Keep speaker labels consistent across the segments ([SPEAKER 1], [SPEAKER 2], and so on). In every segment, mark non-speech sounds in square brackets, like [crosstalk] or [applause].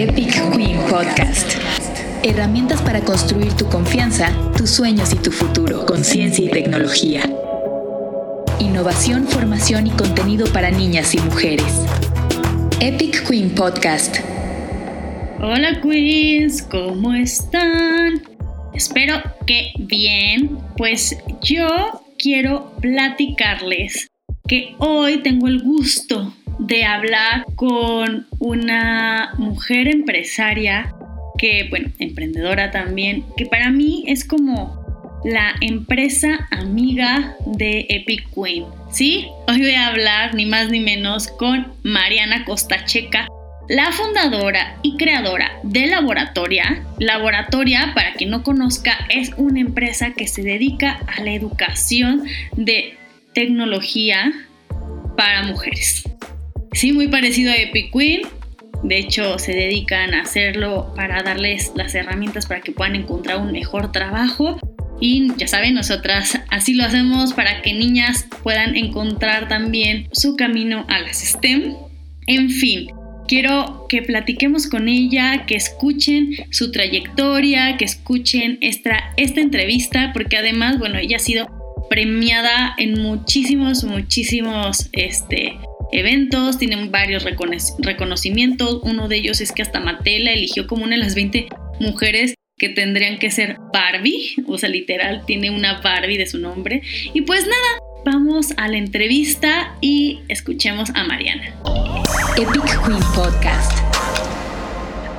[SPEAKER 1] Epic Queen Podcast. Herramientas para construir tu confianza, tus sueños y tu futuro con ciencia y tecnología. Innovación, formación y contenido para niñas y mujeres. Epic Queen Podcast.
[SPEAKER 2] Hola Queens, ¿cómo están? Espero que bien. Pues yo quiero platicarles que hoy tengo el gusto de hablar con una mujer empresaria que, bueno, emprendedora también, que para mí es como la empresa amiga de Epic Queen. ¿Sí? Hoy voy a hablar ni más ni menos con Mariana Costacheca, la fundadora y creadora de Laboratoria. Laboratoria, para quien no conozca, es una empresa que se dedica a la educación de tecnología para mujeres. Sí, muy parecido a Epic Queen. De hecho, se dedican a hacerlo para darles las herramientas para que puedan encontrar un mejor trabajo. Y ya saben, nosotras así lo hacemos para que niñas puedan encontrar también su camino a las STEM. En fin, quiero que platiquemos con ella, que escuchen su trayectoria, que escuchen esta, esta entrevista, porque además, bueno, ella ha sido premiada en muchísimos, muchísimos este, eventos, tienen varios reconocimientos. Uno de ellos es que hasta Mattel la eligió como una de las 20 mujeres que tendrían que ser Barbie, o sea, literal, tiene una Barbie de su nombre. Y pues nada, vamos a la entrevista y escuchemos a Mariana.
[SPEAKER 1] Epic Queen Podcast.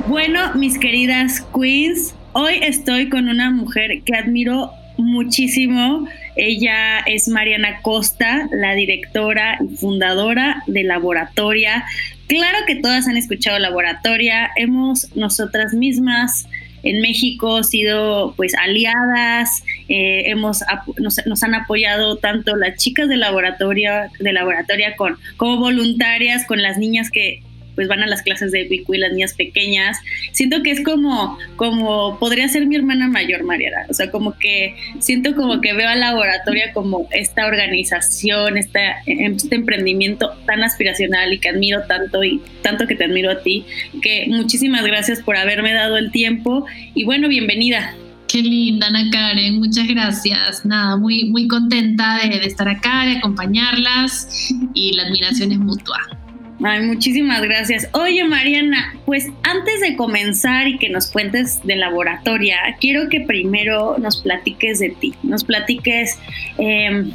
[SPEAKER 2] Bueno, mis queridas queens, hoy estoy con una mujer que admiro muchísimo. Ella es Mariana Costa, la directora y fundadora de Laboratoria. Claro que todas han escuchado Laboratoria. Hemos nosotras mismas en México sido pues aliadas, eh, hemos, nos, han apoyado tanto las chicas de laboratorio, de laboratoria con, como voluntarias, con las niñas que pues van a las clases de y las niñas pequeñas. Siento que es como, como podría ser mi hermana mayor, Mariana. O sea, como que siento como que veo a Laboratoria como esta organización, este emprendimiento tan aspiracional y que admiro tanto y tanto que te admiro a ti, que muchísimas gracias por haberme dado el tiempo y bueno, bienvenida.
[SPEAKER 3] Qué linda, Ana Karen, muchas gracias. Nada, muy, muy contenta de, de estar acá, de acompañarlas y la admiración es mutua.
[SPEAKER 2] Ay, muchísimas gracias. Oye, Mariana, pues antes de comenzar y que nos cuentes de laboratoria, quiero que primero nos platiques de ti, nos platiques em,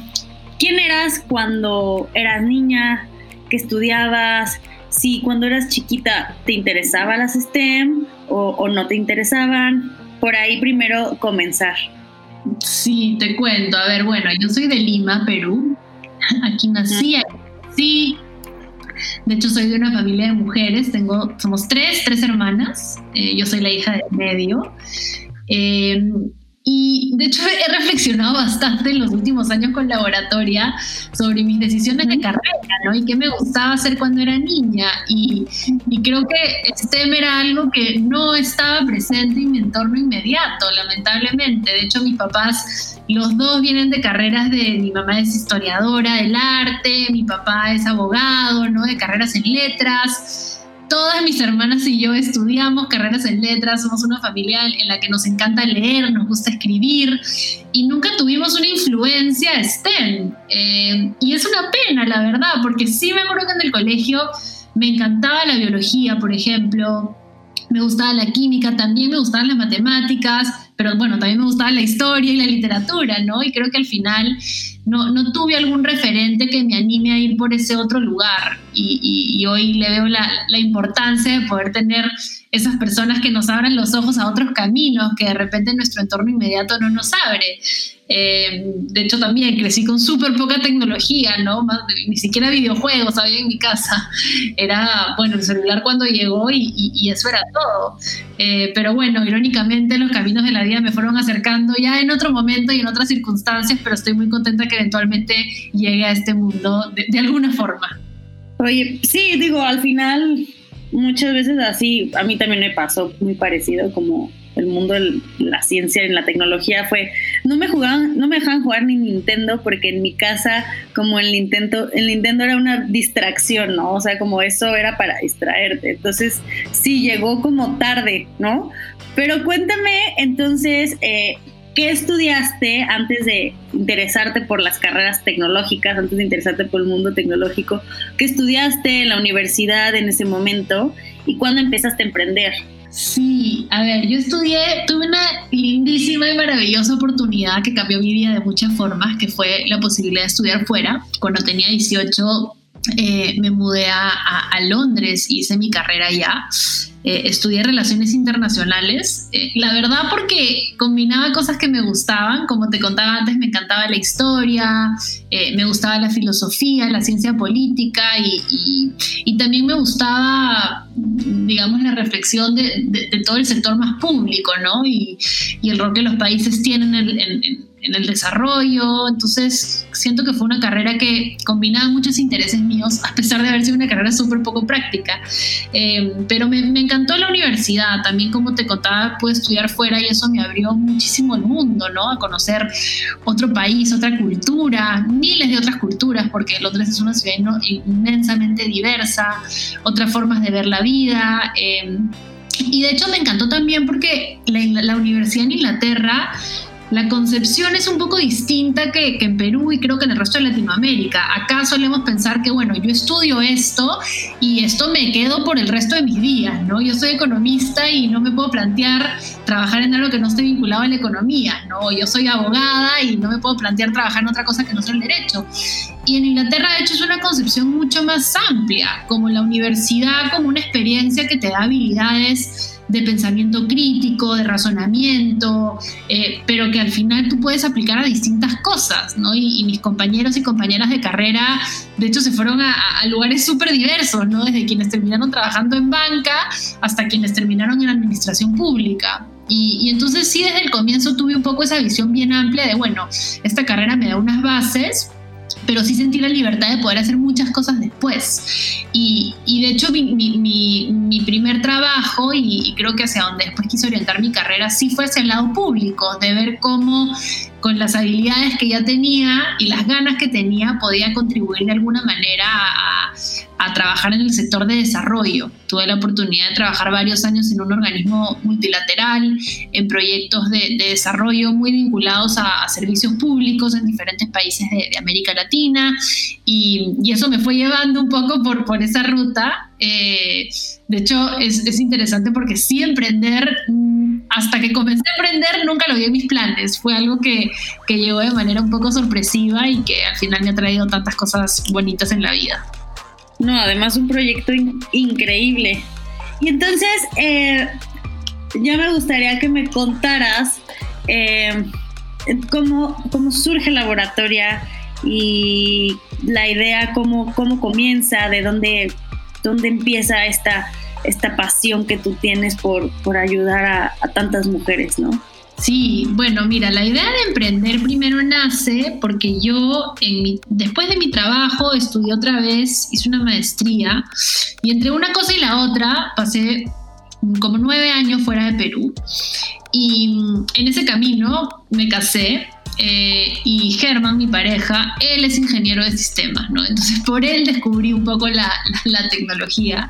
[SPEAKER 2] quién eras cuando eras niña, qué estudiabas, si cuando eras chiquita te interesaban las STEM o, no te interesaban. Por ahí primero comenzar.
[SPEAKER 3] Sí, te cuento. A ver, bueno, yo soy de Lima, Perú. Aquí nací, nací, de hecho, soy de una familia de mujeres, tengo, somos tres, tres hermanas, eh, yo soy la hija de medio. Eh, y de hecho he reflexionado bastante en los últimos años con laboratoria sobre mis decisiones de carrera, ¿no? Y qué me gustaba hacer cuando era niña. Y, y, creo que STEM era algo que no estaba presente en mi entorno inmediato, lamentablemente. De hecho, mis papás, los dos vienen de carreras de, mi mamá es historiadora del arte, mi papá es abogado, ¿no? De carreras en letras todas mis hermanas y yo estudiamos carreras en letras, somos una familia en la que nos encanta leer, nos gusta escribir y nunca tuvimos una influencia STEM. Eh, y es una pena, la verdad, porque sí me acuerdo que en el colegio me encantaba la biología, por ejemplo, me gustaba la química, también me gustaban las matemáticas, pero bueno, también me gustaba la historia y la literatura, ¿no? Y creo que al final no, no tuve algún referente que me anime a ir por ese otro lugar. Y, y, hoy le veo la, la, importancia de poder tener esas personas que nos abran los ojos a otros caminos que de repente nuestro entorno inmediato no nos abre. Eh, de hecho, también crecí con súper poca tecnología, ¿no? ni siquiera videojuegos había en mi casa. Era, bueno, el celular cuando llegó y, y, eso era todo. Eh, pero bueno, irónicamente los caminos de la vida me fueron acercando ya en otro momento y en otras circunstancias, pero estoy muy contenta que eventualmente llegue a este mundo de, alguna forma.
[SPEAKER 2] Oye, sí, digo, al final muchas veces así, a mí también me pasó muy parecido, como el mundo de la ciencia y la tecnología fue, no me jugaban, no me dejaban jugar ni Nintendo porque en mi casa como el Nintendo, el Nintendo era una distracción, ¿no? O sea, como eso era para distraerte. Entonces, sí, llegó como tarde, ¿no? Pero cuéntame entonces, eh, ¿qué estudiaste antes de interesarte por las carreras tecnológicas, antes de interesarte por el mundo tecnológico? ¿Qué estudiaste en la universidad en ese momento y cuándo empezaste a emprender?
[SPEAKER 3] Sí, a ver, yo estudié, tuve una lindísima y maravillosa oportunidad que cambió mi vida de muchas formas, que fue la posibilidad de estudiar fuera. Cuando tenía 18 eh, me mudé a, a, Londres, hice mi carrera allá. Eh, estudié relaciones internacionales, eh, la verdad porque combinaba cosas que me gustaban, como te contaba antes, me encantaba la historia, eh, me gustaba la filosofía, la ciencia política y, y, también me gustaba, digamos, la reflexión de, todo el sector más público, ¿no? Y, y, el rol que los países tienen en, en en el desarrollo, entonces siento que fue una carrera que combinaba muchos intereses míos, a pesar de haber sido una carrera súper poco práctica. Eh, pero me, me, encantó la universidad, también como te contaba, pude estudiar fuera y eso me abrió muchísimo el mundo, ¿no? A conocer otro país, otra cultura, miles de otras culturas, porque Londres es una ciudad inmensamente diversa, otras formas de ver la vida. Eh, y de hecho me encantó también porque la, la universidad en Inglaterra la concepción es un poco distinta que, en Perú y creo que en el resto de Latinoamérica. Acá solemos pensar que, bueno, yo estudio esto y esto me quedo por el resto de mis días, ¿no? Yo soy economista y no me puedo plantear trabajar en algo que no esté vinculado a la economía, ¿no? Yo soy abogada y no me puedo plantear trabajar en otra cosa que no sea el derecho. Y en Inglaterra, de hecho, es una concepción mucho más amplia, como la universidad, como una experiencia que te da habilidades de pensamiento crítico, de razonamiento, eh, pero que al final tú puedes aplicar a distintas cosas, ¿no? Y, mis compañeros y compañeras de carrera, de hecho, se fueron a, lugares súper diversos, ¿no? Desde quienes terminaron trabajando en banca hasta quienes terminaron en administración pública. Y, y, entonces sí, desde el comienzo tuve un poco esa visión bien amplia de, bueno, esta carrera me da unas bases, pero sí sentí la libertad de poder hacer muchas cosas después. Y, de hecho mi, mi, mi, primer trabajo, y, y, creo que hacia donde después quise orientar mi carrera, sí fue hacia el lado público, de ver cómo con las habilidades que ya tenía y las ganas que tenía podía contribuir de alguna manera a, a trabajar en el sector de desarrollo. Tuve la oportunidad de trabajar varios años en un organismo multilateral, en proyectos de, de desarrollo muy vinculados a, a, servicios públicos en diferentes países de, de América Latina y, y, eso me fue llevando un poco por, por esa ruta. Eh, de hecho, es, es, interesante porque sí emprender, mm, hasta que comencé a emprender, nunca lo vi en mis planes. Fue algo que, que llegó de manera un poco sorpresiva y que al final me ha traído tantas cosas bonitas en la vida.
[SPEAKER 2] No, además un proyecto in increíble. Y entonces, eh, ya me gustaría que me contaras eh, cómo, cómo surge Laboratoria y la idea, cómo, cómo comienza, de dónde, dónde empieza esta, esta pasión que tú tienes por, por ayudar a tantas mujeres, ¿no?
[SPEAKER 3] Sí, bueno, mira, la idea de emprender primero nace porque yo en mi, después de mi trabajo estudié otra vez, hice una maestría y entre una cosa y la otra pasé como nueve años fuera de Perú y en ese camino me casé eh, y Germán, mi pareja, él es ingeniero de sistemas, ¿no? Entonces por él descubrí un poco la, la, [laughs] la tecnología.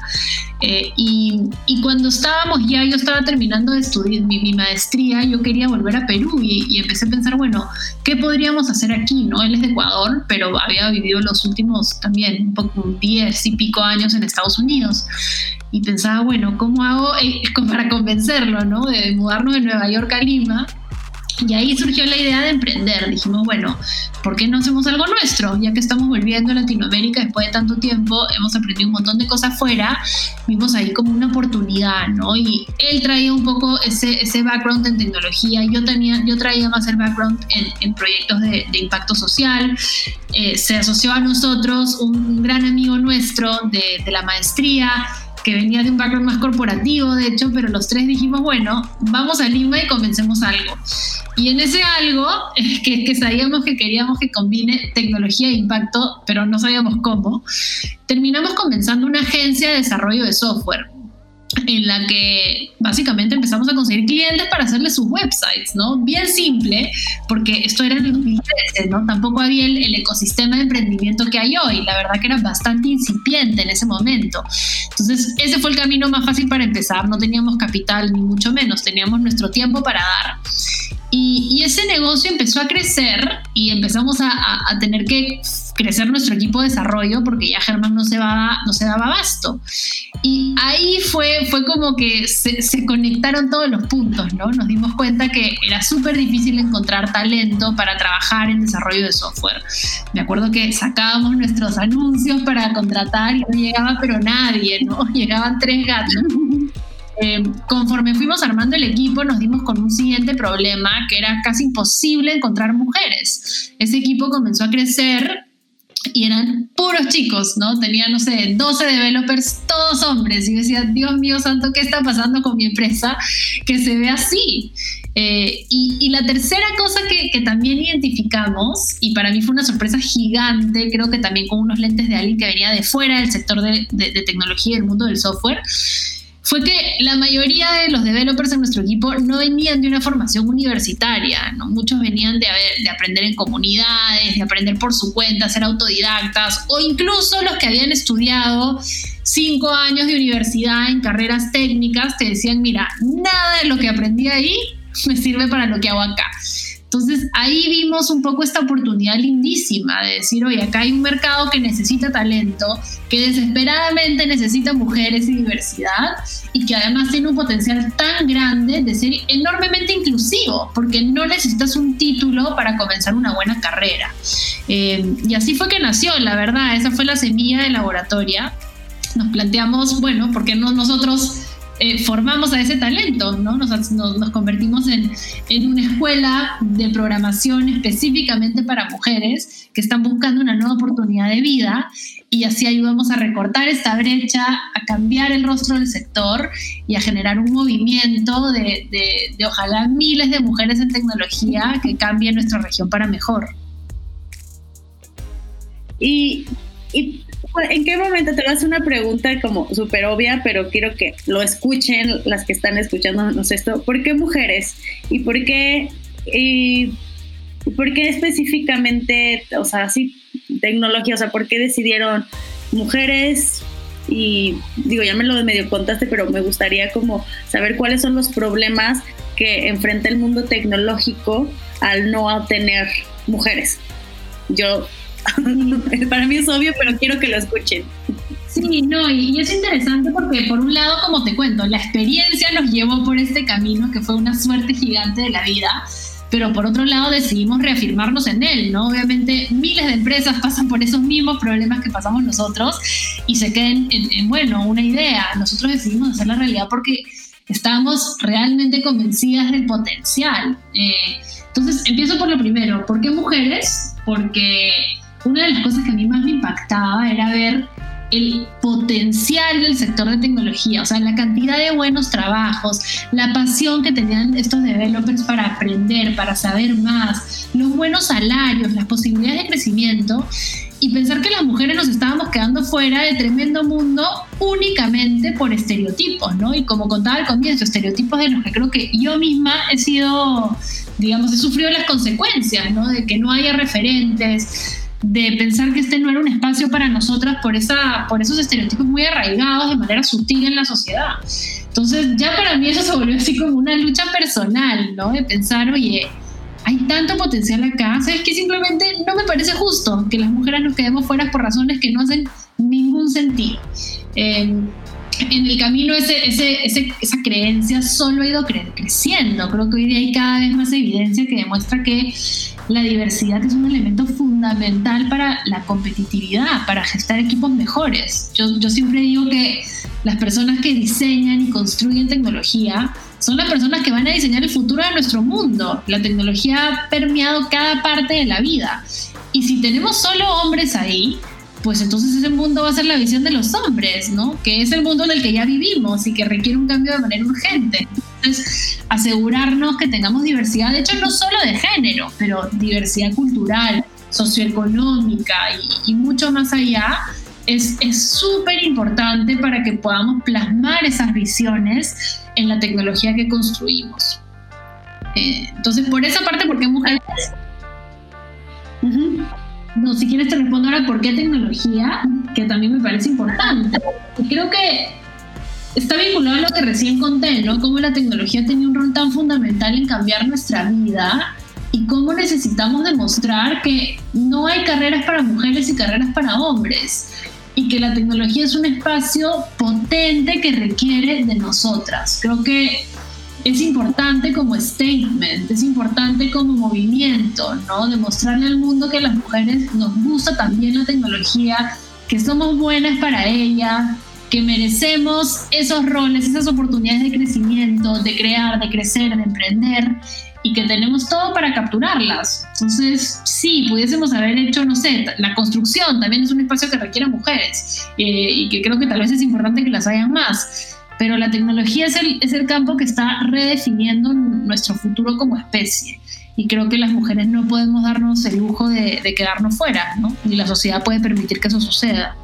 [SPEAKER 3] Eh, y, y, cuando estábamos ya, yo estaba terminando de estudiar mi, mi maestría, yo quería volver a Perú y, y, empecé a pensar, bueno, ¿qué podríamos hacer aquí? ¿no? Él es de Ecuador, pero había vivido los últimos también un poco 10 y pico años en Estados Unidos. Y pensaba, bueno, ¿cómo hago eh, [laughs] para convencerlo, ¿no? De mudarnos de Nueva York a Lima y ahí surgió la idea de emprender. Dijimos, bueno, ¿por qué no hacemos algo nuestro? Ya que estamos volviendo a Latinoamérica después de tanto tiempo, hemos aprendido un montón de cosas fuera, vimos ahí como una oportunidad, ¿no? Y él traía un poco ese, ese background en tecnología, yo, tenía, yo traía más el background en, proyectos de, impacto social. Eh, se asoció a nosotros un, gran amigo nuestro de la maestría, que venía de un background más corporativo, de hecho, pero los tres dijimos, bueno, vamos a Lima y comencemos algo. Y en ese algo, [laughs] que, que sabíamos que queríamos que combine tecnología e impacto, pero no sabíamos cómo, terminamos comenzando una agencia de desarrollo de software. En la que básicamente empezamos a conseguir clientes para hacerle sus websites, ¿no? Bien simple, porque esto era en el 2013, ¿no? Tampoco había el, el, ecosistema de emprendimiento que hay hoy, la verdad que era bastante incipiente en ese momento. Entonces, ese fue el camino más fácil para empezar, no teníamos capital ni mucho menos, teníamos nuestro tiempo para dar. Y, ese negocio empezó a crecer y empezamos a, a, tener que crecer nuestro equipo de desarrollo porque ya Germán no se, va, no se daba abasto. Y ahí fue, fue como que se, se conectaron todos los puntos, ¿no? Nos dimos cuenta que era súper difícil encontrar talento para trabajar en desarrollo de software. Me acuerdo que sacábamos nuestros anuncios para contratar y no llegaba pero nadie, ¿no? [laughs] Llegaban tres gatos. Eh, conforme fuimos armando el equipo, nos dimos con un siguiente problema, que era casi imposible encontrar mujeres. Ese equipo comenzó a crecer y eran puros chicos, ¿no? Tenía, no sé, 12 developers, todos hombres. Y decía, Dios mío santo, ¿qué está pasando con mi empresa? Que se ve así. Eh, y, la tercera cosa que, que, también identificamos, y para mí fue una sorpresa gigante, creo que también con unos lentes de alguien que venía de fuera del sector de, de, de tecnología y del mundo del software, fue que la mayoría de los developers en nuestro equipo no venían de una formación universitaria, ¿no? muchos venían de, de aprender en comunidades, de aprender por su cuenta, ser autodidactas, o incluso los que habían estudiado cinco años de universidad en carreras técnicas, te decían, mira, nada de lo que aprendí ahí me sirve para lo que hago acá. Entonces ahí vimos un poco esta oportunidad lindísima de decir, oye, acá hay un mercado que necesita talento, que desesperadamente necesita mujeres y diversidad y que además tiene un potencial tan grande de ser enormemente inclusivo, porque no necesitas un título para comenzar una buena carrera. Eh, y así fue que nació, la verdad, esa fue la semilla de laboratoria. Nos planteamos, bueno, ¿por qué no nosotros eh, formamos a ese talento, ¿no? Nos, nos, convertimos en, en, una escuela de programación específicamente para mujeres que están buscando una nueva oportunidad de vida y así ayudamos a recortar esta brecha, a cambiar el rostro del sector y a generar un movimiento de, de, de ojalá miles de mujeres en tecnología que cambien nuestra región para mejor.
[SPEAKER 2] Y, y ¿En qué momento te vas a una pregunta como súper obvia, pero quiero que lo escuchen las que están escuchándonos esto? ¿Por qué mujeres? ¿Y por qué, y, por qué específicamente, o sea, así tecnología? O sea, ¿por qué decidieron mujeres? Y digo, ya me lo medio contaste, pero me gustaría como saber cuáles son los problemas que enfrenta el mundo tecnológico al no tener mujeres. Yo [laughs] Para mí es obvio, pero quiero que lo escuchen.
[SPEAKER 3] Sí, no, y, es interesante porque por un lado, como te cuento, la experiencia nos llevó por este camino que fue una suerte gigante de la vida, pero por otro lado decidimos reafirmarnos en él, ¿no? Obviamente miles de empresas pasan por esos mismos problemas que pasamos nosotros y se queden en, bueno, una idea. Nosotros decidimos hacer la realidad porque estábamos realmente convencidas del potencial. Eh, entonces, empiezo por lo primero. ¿Por qué mujeres? Porque una de las cosas que a mí más me impactaba era ver el potencial del sector de tecnología, o sea, la cantidad de buenos trabajos, la pasión que tenían estos developers para aprender, para saber más, los buenos salarios, las posibilidades de crecimiento y pensar que las mujeres nos estábamos quedando fuera de tremendo mundo únicamente por estereotipos, ¿no? Y como contaba al comienzo, estereotipos de los que creo que yo misma he sido, digamos, he sufrido las consecuencias, ¿no? De que no haya referentes, de pensar que este no era un espacio para nosotras por, esa, por esos estereotipos muy arraigados de manera sutil en la sociedad. Entonces ya para mí eso se volvió así como una lucha personal, ¿no? De pensar, oye, hay tanto potencial acá, ¿sabes que Simplemente no me parece justo que las mujeres nos quedemos fuera por razones que no hacen ningún sentido. Eh, en el camino ese, ese, esa creencia solo ha ido creciendo. Creo que hoy día hay cada vez más evidencia que demuestra que la diversidad es un elemento fundamental para la competitividad, para gestar equipos mejores. Yo, yo siempre digo que las personas que diseñan y construyen tecnología son las personas que van a diseñar el futuro de nuestro mundo. La tecnología ha permeado cada parte de la vida. Y si tenemos solo hombres ahí, pues entonces ese mundo va a ser la visión de los hombres, ¿no? Que es el mundo en el que ya vivimos y que requiere un cambio de manera urgente. Entonces, asegurarnos que tengamos diversidad, de hecho no solo de género, pero diversidad cultural, socioeconómica y, mucho más allá, es súper importante para que podamos plasmar esas visiones en la tecnología que construimos. Eh, entonces, por esa parte, ¿por qué mujeres? No, si quieres te respondo ahora por qué tecnología, que también me parece importante. Creo que está vinculado a lo que recién conté, ¿no? Cómo la tecnología tiene un rol tan fundamental en cambiar nuestra vida y cómo necesitamos demostrar que no hay carreras para mujeres y carreras para hombres y que la tecnología es un espacio potente que requiere de nosotras. Creo que es importante como statement, es importante como movimiento, ¿no? Demostrarle al mundo que las mujeres nos gusta también la tecnología, que somos buenas para ella, que merecemos esos roles, esas oportunidades de crecimiento, de crear, de crecer, de emprender y que tenemos todo para capturarlas. Entonces, sí, pudiésemos haber hecho, no sé, la construcción también es un espacio que requiere mujeres eh, y que creo que tal vez es importante que las hayan más. Pero la tecnología es el, es el campo que está redefiniendo nuestro futuro como especie. Y creo que las mujeres no podemos darnos el lujo de, de quedarnos fuera, ¿no? Y la sociedad puede permitir que eso suceda.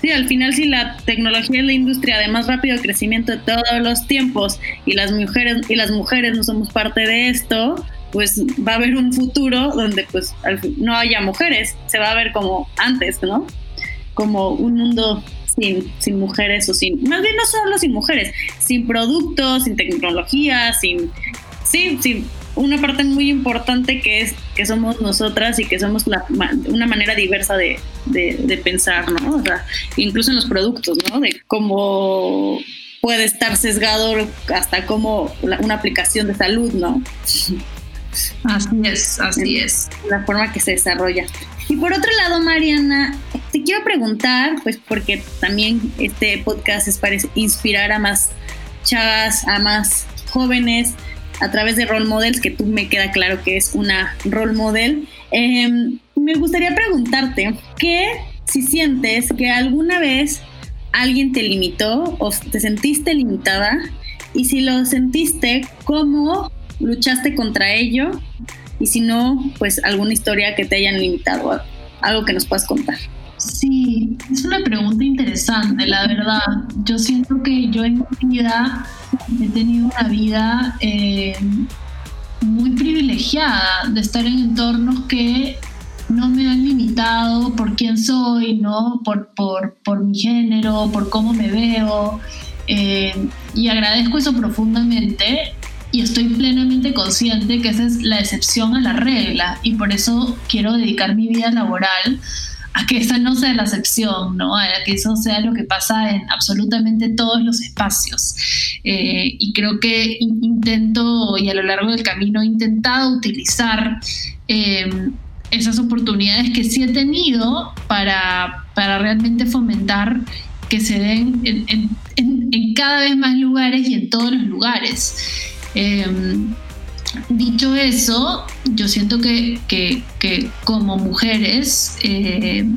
[SPEAKER 2] Sí, al final si la tecnología es la industria de más rápido crecimiento de todos los tiempos y las mujeres y las mujeres no somos parte de esto, pues va a haber un futuro donde pues no haya mujeres, se va a ver como antes, ¿no? Como un mundo sin, sin mujeres o sin, más bien no solo sin mujeres, sin productos, sin tecnología, sin, sí, sin una parte muy importante que es que somos nosotras y que somos una manera diversa de, pensar, ¿no? O sea, incluso en los productos, ¿no? De cómo puede estar sesgado hasta como una aplicación de salud, ¿no?
[SPEAKER 3] Así es, así es.
[SPEAKER 2] La forma que se desarrolla. Y por otro lado, Mariana, te quiero preguntar, pues porque también este podcast es para inspirar a más chavas, a más jóvenes, a través de role models, que tú me queda claro que es una role model. Em, me gustaría preguntarte, ¿qué si sientes que alguna vez alguien te limitó o te sentiste limitada? Y si lo sentiste, ¿cómo luchaste contra ello? Y si no, pues alguna historia que te hayan limitado, algo que nos puedas contar.
[SPEAKER 3] Sí, es una pregunta interesante, la verdad. Yo siento que yo en mi vida he tenido una vida eh, muy privilegiada de estar en entornos que no me han limitado por quién soy, ¿no? por, por, por mi género, por cómo me veo. Eh, y agradezco eso profundamente y estoy plenamente consciente que esa es la excepción a la regla y por eso quiero dedicar mi vida laboral a que esa no sea la excepción, ¿no? a que eso sea lo que pasa en absolutamente todos los espacios. Eh, y creo que intento, y a lo largo del camino he intentado utilizar em, esas oportunidades que sí he tenido para, para realmente fomentar que se den en, en, cada vez más lugares y en todos los lugares. Em, Dicho eso, yo siento que, como mujeres, eh,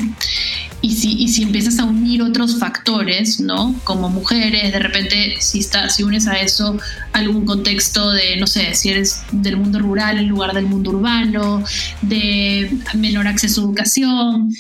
[SPEAKER 3] y, si, si empiezas a unir otros factores, ¿no? Como mujeres, de repente, si, está, si unes a eso algún contexto de, no sé, si eres del mundo rural en lugar del mundo urbano, de menor acceso a educación,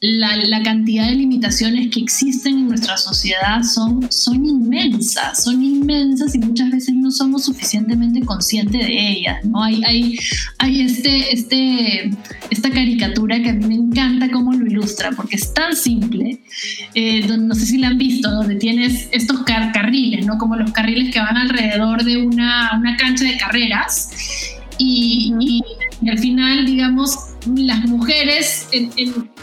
[SPEAKER 3] la, cantidad de limitaciones que existen en nuestra sociedad son, son inmensas, son inmensas y muchas veces no somos suficientemente conscientes de ellas. ¿no? Hay, hay, hay este, este, esta caricatura que a mí me encanta cómo lo ilustra, porque es tan simple, eh, no sé si la han visto, donde tienes estos carriles, ¿no? como los carriles que van alrededor de una, una cancha de carreras. y, y al final, digamos, las mujeres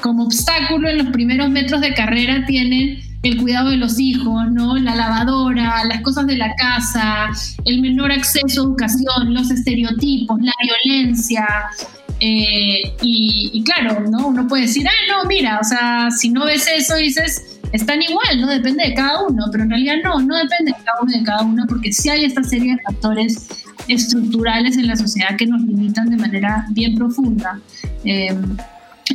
[SPEAKER 3] como obstáculo en los primeros metros de carrera tienen el cuidado de los hijos, ¿no? La lavadora, las cosas de la casa, el menor acceso a educación, los estereotipos, la violencia. Eh, y, claro, ¿no? Uno puede decir, ah, no, mira, o sea, si no ves eso, dices, están igual, ¿no? Depende de cada uno, pero en realidad no, no depende de cada uno de cada uno, porque sí hay esta serie de factores estructurales en la sociedad que nos limitan de manera bien profunda. Eh,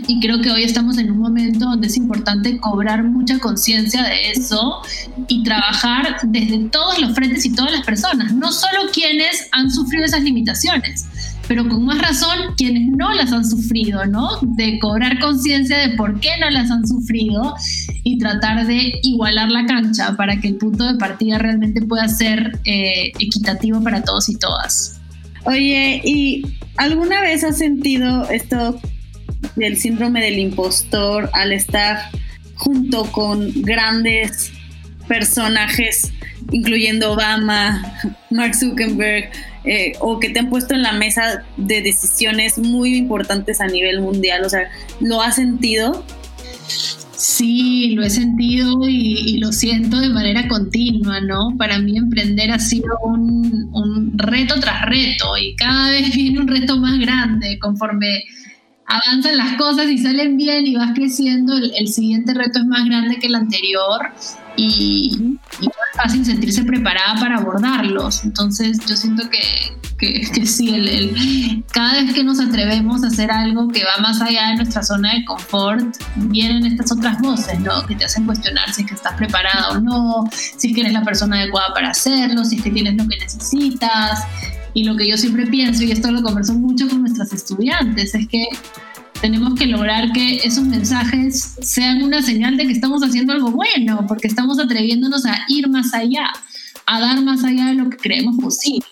[SPEAKER 3] y creo que hoy estamos en un momento donde es importante cobrar mucha conciencia de eso y trabajar desde todos los frentes y todas las personas, no solo quienes han sufrido esas limitaciones, pero con más razón quienes no las han sufrido, ¿no? De cobrar conciencia de por qué no las han sufrido y tratar de igualar la cancha para que el punto de partida realmente pueda ser eh, equitativo para todos y todas.
[SPEAKER 2] Oye, ¿y alguna vez has sentido esto del síndrome del impostor al estar junto con grandes personajes, incluyendo Obama, Mark Zuckerberg, eh, o que te han puesto en la mesa de decisiones muy importantes a nivel mundial? O sea, ¿lo has sentido?
[SPEAKER 3] Sí, lo he sentido y, lo siento de manera continua, ¿no? Para mí emprender ha sido un, un reto tras reto y cada vez [laughs] viene un reto más grande conforme avanzan las cosas y salen bien y vas creciendo, el, siguiente reto es más grande que el anterior y, y, no es fácil sentirse preparada para abordarlos. Entonces yo siento que, que, sí, el, cada vez que nos atrevemos a hacer algo que va más allá de nuestra zona de confort, vienen estas otras voces, ¿no? Que te hacen cuestionar si es que estás preparada o no, si es que eres la persona adecuada para hacerlo, si es que tienes lo que necesitas. Y lo que yo siempre pienso, y esto lo converso mucho con nuestras estudiantes, es que tenemos que lograr que esos mensajes sean una señal de que estamos haciendo algo bueno, porque estamos atreviéndonos a ir más allá, a dar más allá de lo que creemos posible.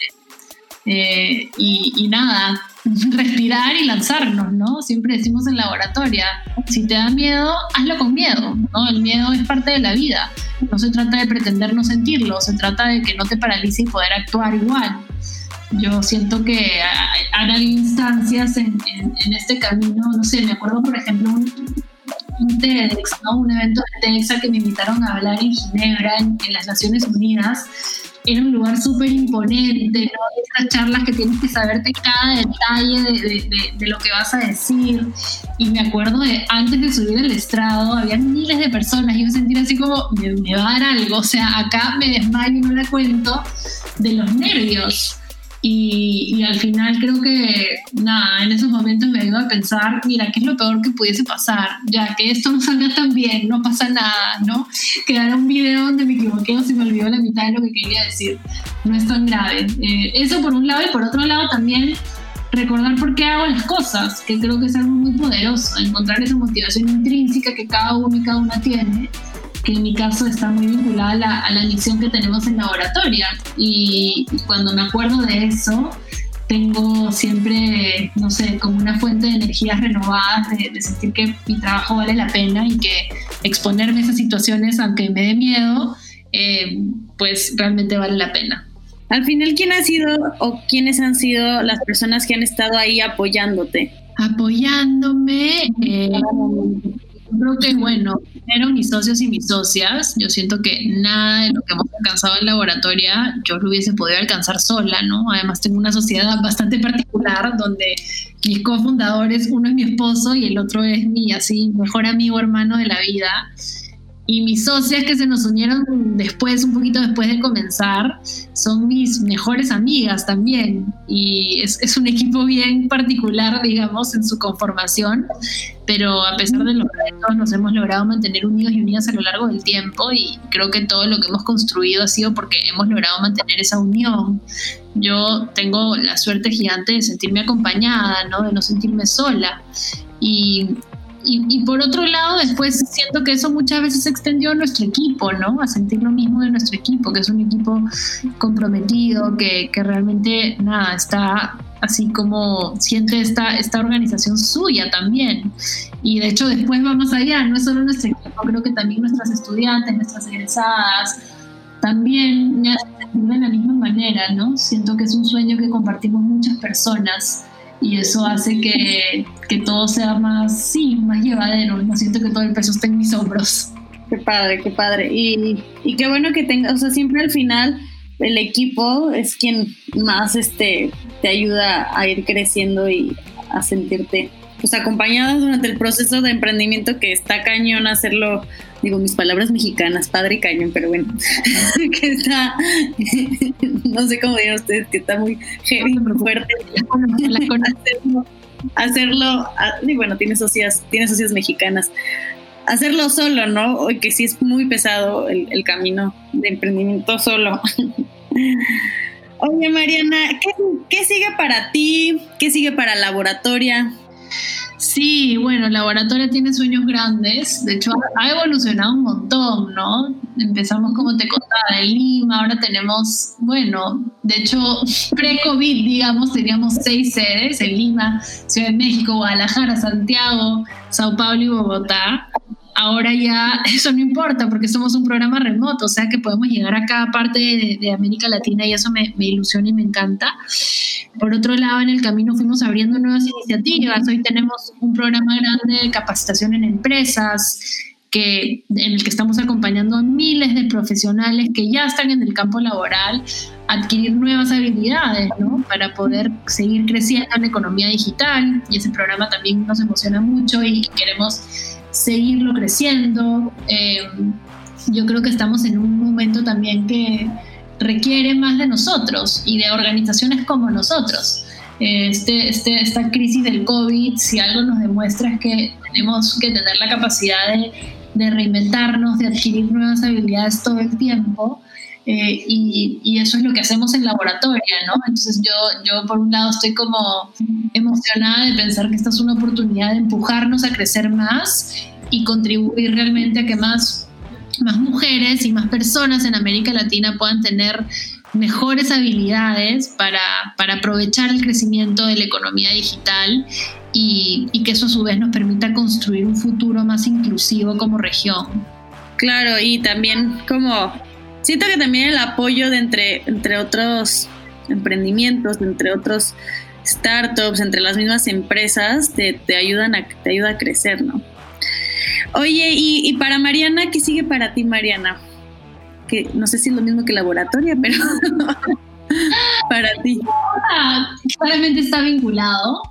[SPEAKER 3] Eh, y, nada, [laughs] respirar y lanzarnos, ¿no? Siempre decimos en laboratoria, si te da miedo, hazlo con miedo, ¿no? El miedo es parte de la vida. No se trata de pretender no sentirlo, se trata de que no te paralice y poder actuar igual yo siento que han habido instancias en, este camino, no sé, me acuerdo por ejemplo un, un TEDx, ¿no? un evento de TEDx que me invitaron a hablar en Ginebra, en, las Naciones Unidas. Era un lugar súper imponente, ¿no? Estas charlas que tienes que saberte cada detalle de, lo que vas a decir. Y me acuerdo de antes de subir al estrado, había miles de personas y yo sentí así como, me, me va a dar algo. O sea, acá me desmayo y no le cuento de los nervios y, al final creo que, nada, en esos momentos me ayuda a pensar, mira, ¿qué es lo peor que pudiese pasar? Ya que esto no salga tan bien, no pasa nada, ¿no? Quedara un video donde me equivoqué o se me olvidó la mitad de lo que quería decir. No es tan grave. Eh, eso por un lado y por otro lado también recordar por qué hago las cosas, que creo que es algo muy poderoso, encontrar esa motivación intrínseca que cada uno y cada una tiene que en mi caso está muy vinculada a la, a la misión que tenemos en laboratoria. Y cuando me acuerdo de eso, tengo siempre, no sé, como una fuente de energías renovadas, de, sentir que mi trabajo vale la pena y que exponerme a esas situaciones, aunque me dé miedo, eh, pues realmente vale la pena.
[SPEAKER 2] Al final, ¿quién ha sido o quiénes han sido las personas que han estado ahí apoyándote?
[SPEAKER 3] Apoyándome. Eh, creo que, bueno, primero mis socios y mis socias, yo siento que nada de lo que hemos alcanzado en laboratoria yo lo hubiese podido alcanzar sola, ¿no? Además tengo una sociedad bastante particular donde mis cofundadores, uno es mi esposo y el otro es mi así mejor amigo hermano de la vida y mis socias que se nos unieron después, un poquito después de comenzar, son mis mejores amigas también. Y es, es, un equipo bien particular, digamos, en su conformación, pero a pesar de los retos nos hemos logrado mantener unidos y unidas a lo largo del tiempo y creo que todo lo que hemos construido ha sido porque hemos logrado mantener esa unión. Yo tengo la suerte gigante de sentirme acompañada, ¿no? de no sentirme sola. Y y, por otro lado, después siento que eso muchas veces se extendió a nuestro equipo, ¿no? A sentir lo mismo de nuestro equipo, que es un equipo comprometido, que, que realmente, nada, está así como siente esta, esta organización suya también. Y de hecho después vamos allá, no es solo nuestro equipo, creo que también nuestras estudiantes, nuestras egresadas, también me hacen sentir de la misma manera, ¿no? Siento que es un sueño que compartimos muchas personas y eso hace que, que, todo sea más, sí, más llevadero. No siento que todo el peso esté en mis hombros.
[SPEAKER 2] Qué padre, qué padre. Y, y qué bueno que tengas, o sea, siempre al final el equipo es quien más este, te ayuda a ir creciendo y a sentirte pues acompañadas durante el proceso de emprendimiento que está cañón hacerlo, digo mis palabras mexicanas, padre y cañón, pero bueno, [laughs] que está, [laughs] no sé cómo digan ustedes, que está muy heavy, muy fuerte. hacerlo, hacerlo, y bueno, tiene socias, tiene socias mexicanas. Hacerlo solo, ¿no? Que sí es muy pesado el, el camino de emprendimiento solo. [laughs] Oye, Mariana, ¿qué, ¿qué, sigue para ti? ¿Qué sigue para Laboratoria?
[SPEAKER 3] Sí, bueno, Laboratoria tiene sueños grandes. De hecho, ha evolucionado un montón, ¿no? Empezamos, como te contaba, en Lima, ahora tenemos, bueno, de hecho, [laughs] pre-COVID, digamos, teníamos seis sedes en Lima, Ciudad de México, Guadalajara, Santiago, Sao Paulo y Bogotá ahora ya [laughs] eso no importa porque somos un programa remoto, o sea que podemos llegar a cada parte de, América Latina y eso me, ilusiona y me encanta. Por otro lado, en el camino fuimos abriendo nuevas iniciativas. Hoy tenemos un programa grande de capacitación en empresas. Que, en el que estamos acompañando a miles de profesionales que ya están en el campo laboral a adquirir nuevas habilidades ¿no? para poder seguir creciendo en la economía digital y ese programa también nos emociona mucho y queremos seguirlo creciendo. Eh, yo creo que estamos en un momento también que requiere más de nosotros y de organizaciones como nosotros. Este, este, esta crisis del COVID, si algo nos demuestra es que tenemos que tener la capacidad de, de reinventarnos, de adquirir nuevas habilidades todo el tiempo. Eh, y, y, eso es lo que hacemos en laboratorio, ¿no? Entonces yo, yo por un lado estoy como emocionada de pensar que esta es una oportunidad de empujarnos a crecer más y contribuir realmente a que más, más mujeres y más personas en América Latina puedan tener mejores habilidades para, para aprovechar el crecimiento de la economía digital y, que eso a su vez nos permita construir un futuro más inclusivo como región.
[SPEAKER 2] Claro, y también como siento que también el apoyo de entre, entre otros emprendimientos, entre otros startups, entre las mismas empresas, te, te ayudan a, te ayuda a crecer, ¿no? Oye, y, para Mariana, ¿qué sigue para ti, Mariana? Que no sé si es lo mismo que laboratoria, pero [laughs] para ti.
[SPEAKER 3] Claramente está vinculado,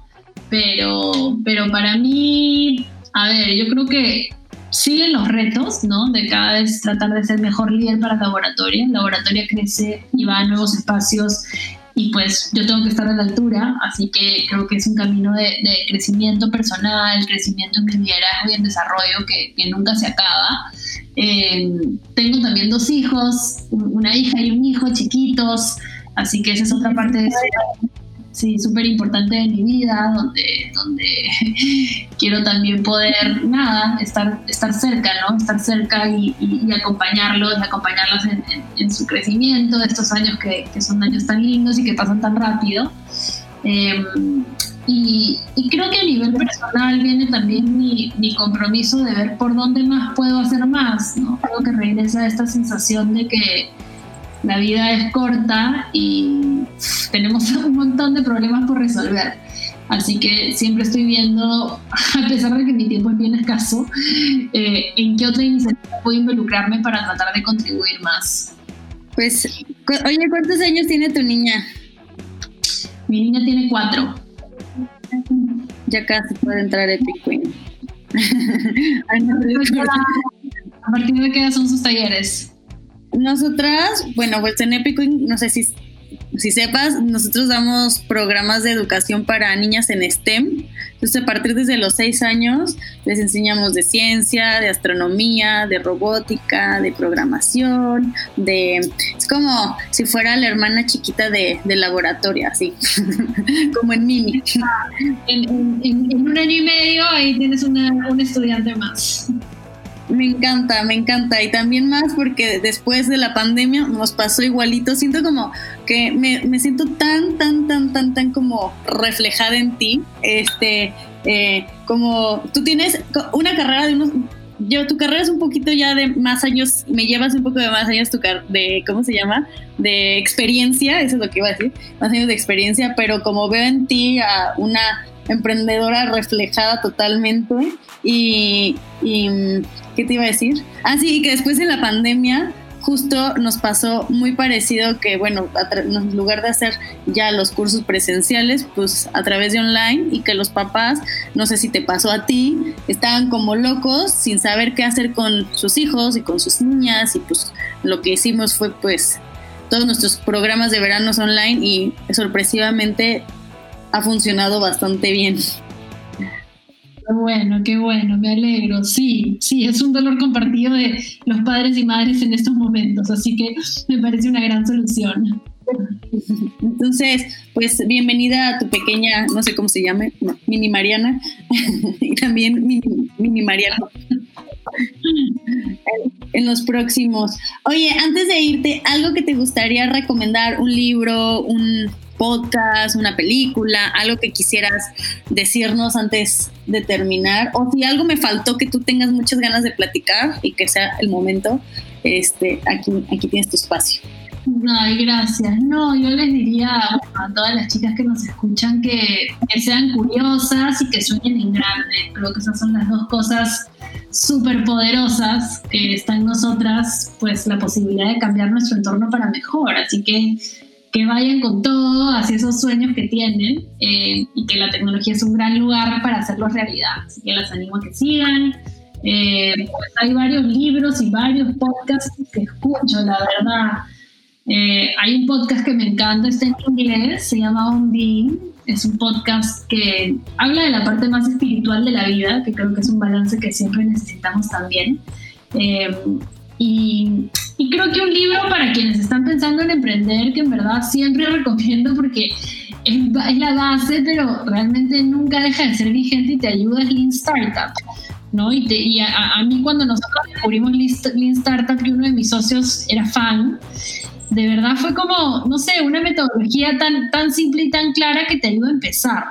[SPEAKER 3] pero, pero para mí, a ver, yo creo que siguen los retos, ¿no? De cada vez tratar de ser mejor líder para laboratoria. Laboratoria crece y va a nuevos espacios y pues yo tengo que estar a la altura, así que creo que es un camino de, crecimiento personal, crecimiento en mi liderazgo y en desarrollo que, nunca se acaba. Eh, tengo también dos hijos, una hija y un hijo chiquitos, así que esa es otra parte de eso sí, súper importante de mi vida, donde, donde [laughs] quiero también poder, nada, estar, estar cerca, ¿no? Estar cerca y, acompañarlos, y acompañarlos en, su crecimiento, de estos años que, son años tan lindos y que pasan tan rápido. Em, y, creo que a nivel personal viene también mi, mi, compromiso de ver por dónde más puedo hacer más, ¿no? Que regresa esta sensación de que la vida es corta y tenemos [laughs] un montón de problemas por resolver. Así que siempre estoy viendo, [laughs] a pesar de que mi tiempo es bien escaso, eh, en qué otra iniciativa puedo involucrarme para tratar de contribuir más.
[SPEAKER 2] Pues, oye, ¿cuántos años tiene tu niña?
[SPEAKER 3] Mi niña tiene cuatro.
[SPEAKER 2] Ya casi puede entrar Epic Queen. [laughs]
[SPEAKER 3] ¿A partir de qué edad son sus talleres?
[SPEAKER 2] Nosotras, bueno, pues en Epic no sé si, si sepas, nosotros damos programas de educación para niñas en STEM. Entonces, a partir desde los seis años, les enseñamos de ciencia, de astronomía, de robótica, de programación, de... Es como si fuera la hermana chiquita de, laboratorio, así, [laughs] como en mini.
[SPEAKER 3] En, un año y medio ahí tienes una, un estudiante más.
[SPEAKER 2] Me encanta, me encanta. Y también más porque después de la pandemia nos pasó igualito. Siento como que me, me siento tan, tan, tan, tan, tan como reflejada en ti. Este, eh, como tú tienes una carrera de unos... Yo, tu carrera es un poquito ya de más años, me llevas un poco de más años tu de, ¿cómo se llama? De experiencia, eso es lo que iba a decir, más años de experiencia, pero como veo en ti a una emprendedora reflejada totalmente y, ¿qué te iba a decir? Ah, sí, que después de la pandemia justo nos pasó muy parecido que, bueno, en lugar de hacer ya los cursos presenciales, pues a través de online y que los papás, no sé si te pasó a ti, estaban como locos sin saber qué hacer con sus hijos y con sus niñas y pues lo que hicimos fue pues todos nuestros programas de veranos online y sorpresivamente ha funcionado bastante bien.
[SPEAKER 3] Bueno, qué bueno, me alegro. Sí, sí, es un dolor compartido de los padres y madres en estos momentos, así que me parece una gran solución.
[SPEAKER 2] Entonces, pues bienvenida a tu pequeña, no sé cómo se llame, mini Mariana, [laughs] y también mini, mini Mariana. en los próximos. Oye, antes de irte, algo que te gustaría recomendar, un libro, un podcast, una película, algo que quisieras decirnos antes de terminar, o si algo me faltó que tú tengas muchas ganas de platicar y que sea el momento, este, aquí, aquí tienes tu espacio.
[SPEAKER 3] Ay, gracias. No, yo les diría a todas las chicas que nos escuchan que, sean curiosas y que sueñen en grande. Creo que esas son las dos cosas súper poderosas que está en nosotras, pues la posibilidad de cambiar nuestro entorno para mejor. Así que que vayan con todo hacia esos sueños que tienen eh, y que la tecnología es un gran lugar para hacerlos realidad. Así que las animo a que sigan. Eh, pues hay varios libros y varios podcasts que escucho, la verdad. Eh, hay un podcast que me encanta, está en inglés, se llama On Being. Es un podcast que habla de la parte más espiritual de la vida, que creo que es un balance que siempre necesitamos también. y y creo que un libro para quienes están pensando en emprender, que en verdad siempre [laughs] recomiendo porque es, la base, pero realmente nunca deja de ser vigente y te ayuda es Lean Startup. ¿no? Y, y a, mí cuando nosotros descubrimos Lean Startup, que uno de mis socios era fan, de verdad fue como, no sé, una metodología tan, tan simple y tan clara que te ayuda a empezar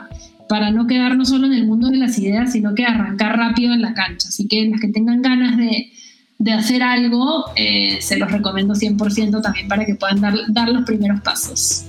[SPEAKER 3] para no quedarnos solo en el mundo de las ideas, sino que arrancar rápido en la cancha. Así que las que tengan ganas de, de hacer algo, eh, se los recomiendo 100% también para que puedan dar, dar los primeros pasos.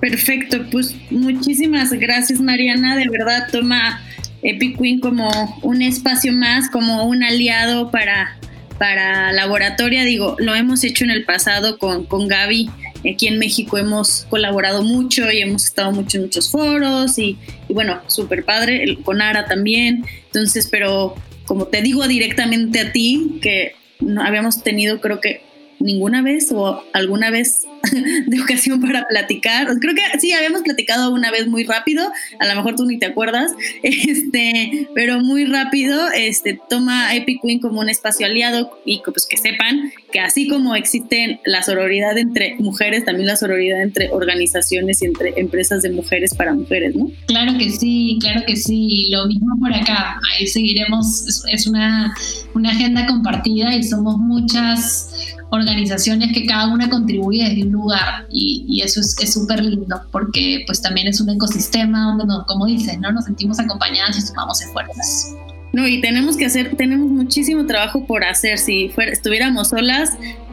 [SPEAKER 2] Perfecto, pues muchísimas gracias Mariana, de verdad toma Epic Queen como un espacio más, como un aliado para, para laboratoria, digo, lo hemos hecho en el pasado con, con Gaby, aquí en México hemos colaborado mucho y hemos estado mucho en muchos foros y, y bueno, súper padre, con Ara también, entonces, pero como te digo directamente a ti, que no habíamos tenido creo que ninguna vez o alguna vez [laughs] de ocasión para platicar. Creo que sí, habíamos platicado una vez muy rápido, a lo mejor tú ni te acuerdas, [laughs] este, pero muy rápido, este, toma Epic Queen como un espacio aliado y pues que sepan que así como existe la sororidad entre mujeres, también la sororidad entre organizaciones y entre empresas de mujeres para mujeres, ¿no?
[SPEAKER 3] Claro que sí, claro que sí, lo mismo por acá, ahí seguiremos, es una, una agenda compartida y somos muchas organizaciones que cada una contribuye desde un lugar y, eso es súper lindo porque pues también es un ecosistema donde, nos, como dices, ¿no? nos sentimos acompañadas y sumamos esfuerzos.
[SPEAKER 2] No, y tenemos que hacer, tenemos muchísimo trabajo por hacer. Si fuera, estuviéramos solas,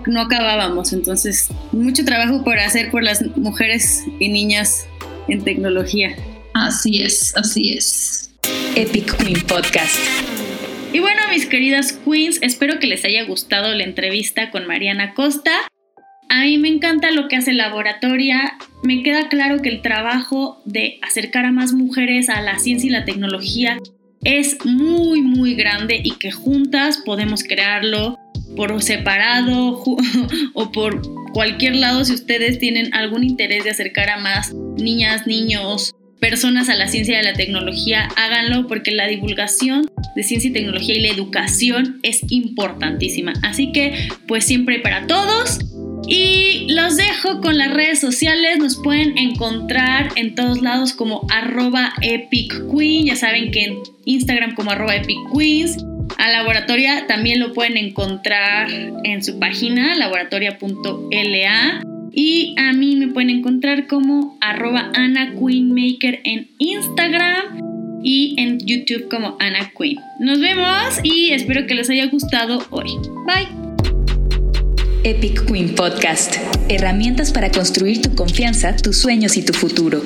[SPEAKER 2] no acabábamos. Entonces, mucho trabajo por hacer por las mujeres y niñas en tecnología.
[SPEAKER 3] Así es, así es.
[SPEAKER 1] Epic Queen Podcast.
[SPEAKER 2] Y bueno, mis queridas queens, espero que les haya gustado la entrevista con Mariana Costa. A mí me encanta lo que hace Laboratoria. Me queda claro que el trabajo de acercar a más mujeres a la ciencia y la tecnología es muy, muy grande y que juntas podemos crearlo por separado [laughs] o por cualquier lado si ustedes tienen algún interés de acercar a más niñas, niños, personas a la ciencia y a la tecnología, háganlo porque la divulgación de ciencia y tecnología y la educación es importantísima. Así que pues siempre para todos. Y los dejo con las redes sociales, nos pueden encontrar en todos lados como arroba Queen, ya saben que en Instagram como arroba Epic Queens. A Laboratoria también lo pueden encontrar en su página laboratoria.la y a mí me pueden encontrar como arroba Ana Queenmaker en Instagram y en YouTube como Ana Queen. Nos vemos y espero que les haya gustado hoy. Bye.
[SPEAKER 1] Epic Queen Podcast. Herramientas para construir tu confianza, tus sueños y tu futuro.